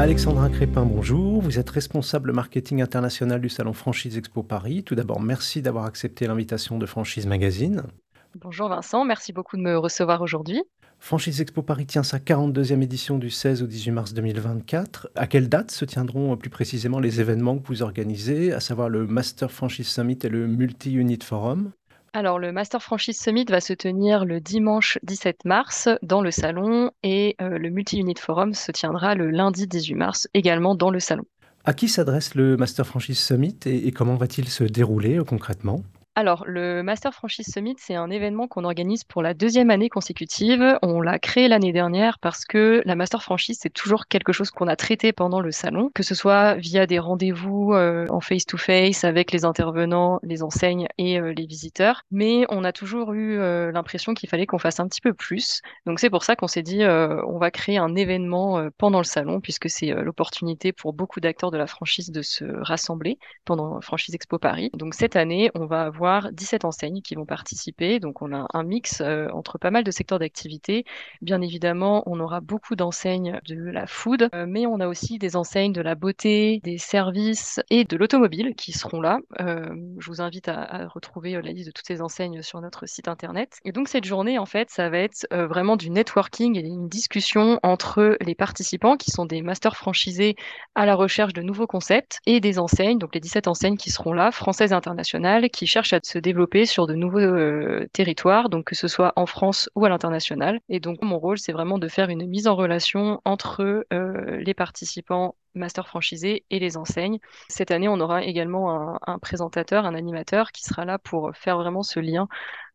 Alexandra Crépin, bonjour. Vous êtes responsable marketing international du salon Franchise Expo Paris. Tout d'abord, merci d'avoir accepté l'invitation de Franchise Magazine. Bonjour Vincent, merci beaucoup de me recevoir aujourd'hui. Franchise Expo Paris tient sa 42e édition du 16 au 18 mars 2024. À quelle date se tiendront plus précisément les événements que vous organisez, à savoir le Master Franchise Summit et le Multi-Unit Forum? Alors, le Master Franchise Summit va se tenir le dimanche 17 mars dans le salon et euh, le Multi-Unit Forum se tiendra le lundi 18 mars également dans le salon. À qui s'adresse le Master Franchise Summit et comment va-t-il se dérouler euh, concrètement? Alors, le Master Franchise Summit, c'est un événement qu'on organise pour la deuxième année consécutive. On l'a créé l'année dernière parce que la Master Franchise, c'est toujours quelque chose qu'on a traité pendant le salon, que ce soit via des rendez-vous euh, en face-to-face avec les intervenants, les enseignes et euh, les visiteurs. Mais on a toujours eu euh, l'impression qu'il fallait qu'on fasse un petit peu plus. Donc, c'est pour ça qu'on s'est dit, on va créer un événement pendant le salon, puisque c'est l'opportunité pour beaucoup d'acteurs de la franchise de se rassembler pendant Franchise Expo Paris. Donc, cette année, on va avoir 17 enseignes qui vont participer. Donc on a un mix euh, entre pas mal de secteurs d'activité. Bien évidemment, on aura beaucoup d'enseignes de la food, euh, mais on a aussi des enseignes de la beauté, des services et de l'automobile qui seront là. Euh, je vous invite à, retrouver la liste de toutes ces enseignes sur notre site internet. Et donc cette journée, en fait, ça va être vraiment du networking et une discussion entre les participants qui sont des masters franchisés à la recherche de nouveaux concepts et des enseignes, donc les 17 enseignes qui seront là, françaises et internationales, qui cherchent à se développer sur de nouveaux euh, territoires, donc que ce soit en France ou à l'international. Et donc mon rôle, c'est vraiment de faire une mise en relation entre euh, les participants master franchisés et les enseignes. Cette année, on aura également un, un, présentateur, un animateur qui sera là pour faire vraiment ce lien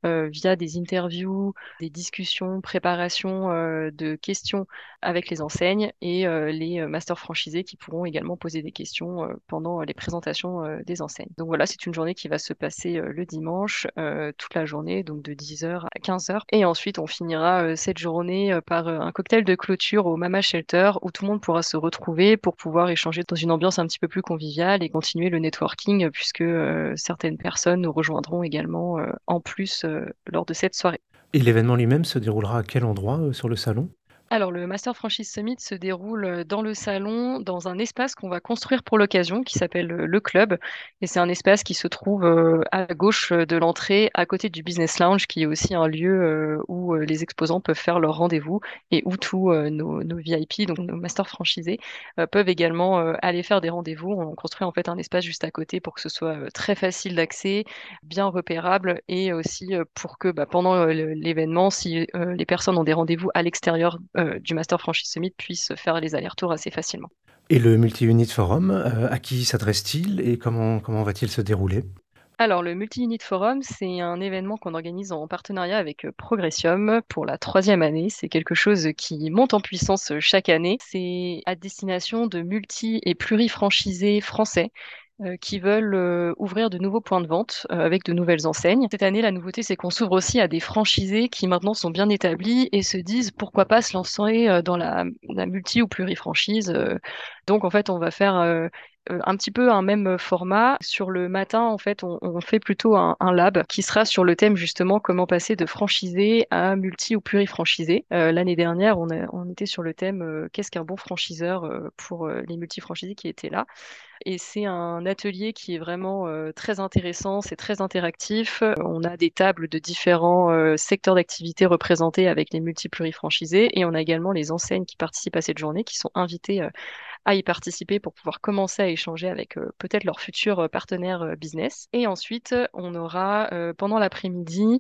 euh, via des interviews, des discussions, préparation euh, de questions avec les enseignes et euh, les masters franchisés qui pourront également poser des questions pendant les présentations des enseignes. Donc voilà, c'est une journée qui va se passer le dimanche, toute la journée, donc de 10h à 15h. Et ensuite, on finira cette journée par un cocktail de clôture au Mama Shelter où tout le monde pourra se retrouver pour pouvoir échanger dans une ambiance un petit peu plus conviviale et continuer le networking puisque certaines personnes nous rejoindront également en plus lors de cette soirée. Et l'événement lui-même se déroulera à quel endroit euh, sur le salon? Alors, le Master Franchise Summit se déroule euh, dans le salon, dans un espace qu'on va construire pour l'occasion, qui s'appelle le Club. Et c'est un espace qui se trouve à gauche de l'entrée, à côté du Business Lounge, qui est aussi un lieu où les exposants peuvent faire leur rendez-vous et où tous nos, VIP, donc nos Master franchisés, peuvent également aller faire des rendez-vous. On construit en fait un espace juste à côté pour que ce soit très facile d'accès, bien repérable et aussi pour que bah, pendant l'événement, si les personnes ont des rendez-vous à l'extérieur euh, du Master Franchise Summit puisse faire les allers-retours assez facilement. Et le Multi-Unit Forum, euh, à qui s'adresse-t-il et comment, comment va-t-il se dérouler? Alors, le Multi-Unit Forum, c'est un événement qu'on organise en partenariat avec euh, Progressium pour la troisième année. C'est quelque chose qui monte en puissance chaque année. C'est à destination de multi- et plurifranchisés français qui veulent euh, ouvrir de nouveaux points de vente euh, avec de nouvelles enseignes. Cette année, la nouveauté, c'est qu'on s'ouvre aussi à des franchisés qui maintenant sont bien établis et se disent pourquoi pas se lancer dans la, la multi ou plurifranchise. Donc, en fait, on va faire un petit peu un même format. Sur le matin, en fait, on, fait plutôt un, lab qui sera sur le thème justement comment passer de franchisé à multi ou plurifranchisé. Euh, L'année dernière, on, était sur le thème qu'est-ce qu'un bon franchiseur pour les multifranchisés qui étaient là. Et c'est un atelier qui est vraiment euh, très intéressant, c'est très interactif. On a des tables de différents euh, secteurs d'activité représentés avec les multiples franchisés et on a également les enseignes qui participent à cette journée qui sont invitées euh, à y participer pour pouvoir commencer à échanger avec peut-être leurs futurs partenaires business. Et ensuite, on aura pendant l'après-midi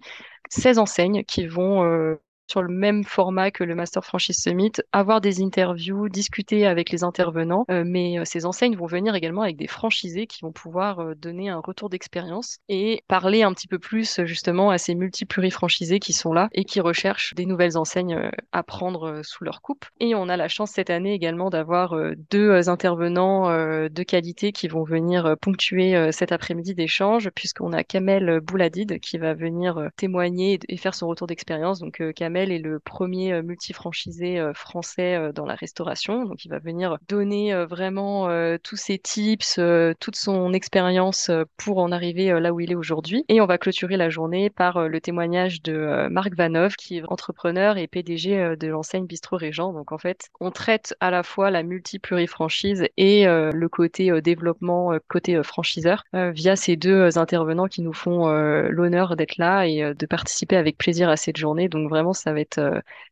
16 enseignes qui vont sur le même format que le Master Franchise Summit, avoir des interviews, discuter avec les intervenants, euh, mais euh, ces enseignes vont venir également avec des franchisés qui vont pouvoir euh, donner un retour d'expérience et parler un petit peu plus justement à ces multi-plurifranchisés qui sont là et qui recherchent des nouvelles enseignes à prendre sous leur coupe. Et on a la chance cette année également d'avoir deux intervenants de qualité qui vont venir ponctuer cet après-midi d'échange, puisqu'on a Kamel Bouladid qui va venir témoigner et faire son retour d'expérience. Donc Kamel Est le premier multifranchisé français dans la restauration. Donc, il va venir donner vraiment tous ses tips, toute son expérience pour en arriver là où il est aujourd'hui. Et on va clôturer la journée par le témoignage de Marc Vanov, qui est entrepreneur et PDG de l'enseigne Bistro Régent. Donc, en fait, on traite à la fois la multi-plurifranchise et le côté développement, côté franchiseur, via ces deux intervenants qui nous font l'honneur d'être là et de participer avec plaisir à cette journée. Donc, vraiment, ça va être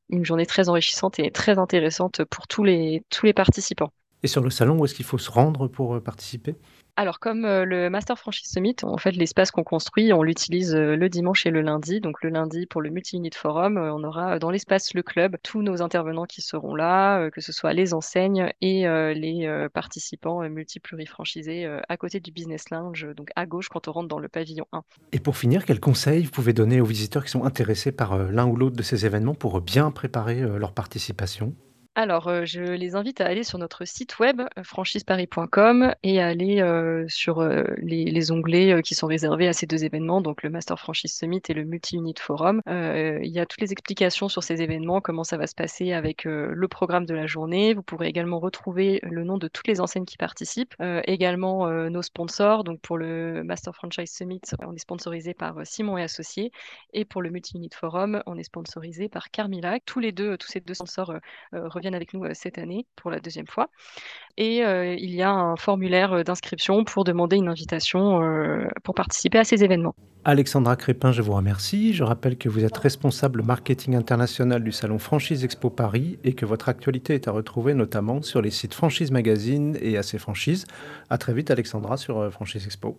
une journée très enrichissante et très intéressante pour tous les, tous les participants. Et sur le salon, où est-ce qu'il faut se rendre pour participer? Alors, comme euh, le Master Franchise Summit, en fait, l'espace qu'on construit, on l'utilise euh, le dimanche et le lundi. Donc, le lundi, pour le Multi-Unit Forum, euh, on aura dans l'espace Le Club tous nos intervenants qui seront là, que ce soit les enseignes et les participants multi-plurifranchisés à côté du Business Lounge, donc à gauche quand on rentre dans le pavillon 1. Et pour finir, quels conseils vous pouvez donner aux visiteurs qui sont intéressés par l'un ou l'autre de ces événements pour bien préparer leur participation? Alors, euh, je les invite à aller sur notre site web euh, franchiseparis.com et à aller euh, sur les, onglets qui sont réservés à ces deux événements, donc le Master Franchise Summit et le Multi-Unit Forum. il y a toutes les explications sur ces événements, comment ça va se passer avec le programme de la journée. Vous pourrez également retrouver le nom de toutes les enseignes qui participent, également nos sponsors. Donc pour le Master Franchise Summit, on est sponsorisé par Simon et Associés, et pour le Multi-Unit Forum, on est sponsorisé par Carmila. Tous les deux, tous ces deux sponsors viennent avec nous euh, cette année pour la deuxième fois. Et euh, il y a un formulaire euh, d'inscription pour demander une invitation pour participer à ces événements. Alexandra Crépin, je vous remercie. Je rappelle que vous êtes responsable marketing international du salon Franchise Expo Paris et que votre actualité est à retrouver notamment sur les sites Franchise Magazine et AC Franchise. À très vite Alexandra sur Franchise Expo.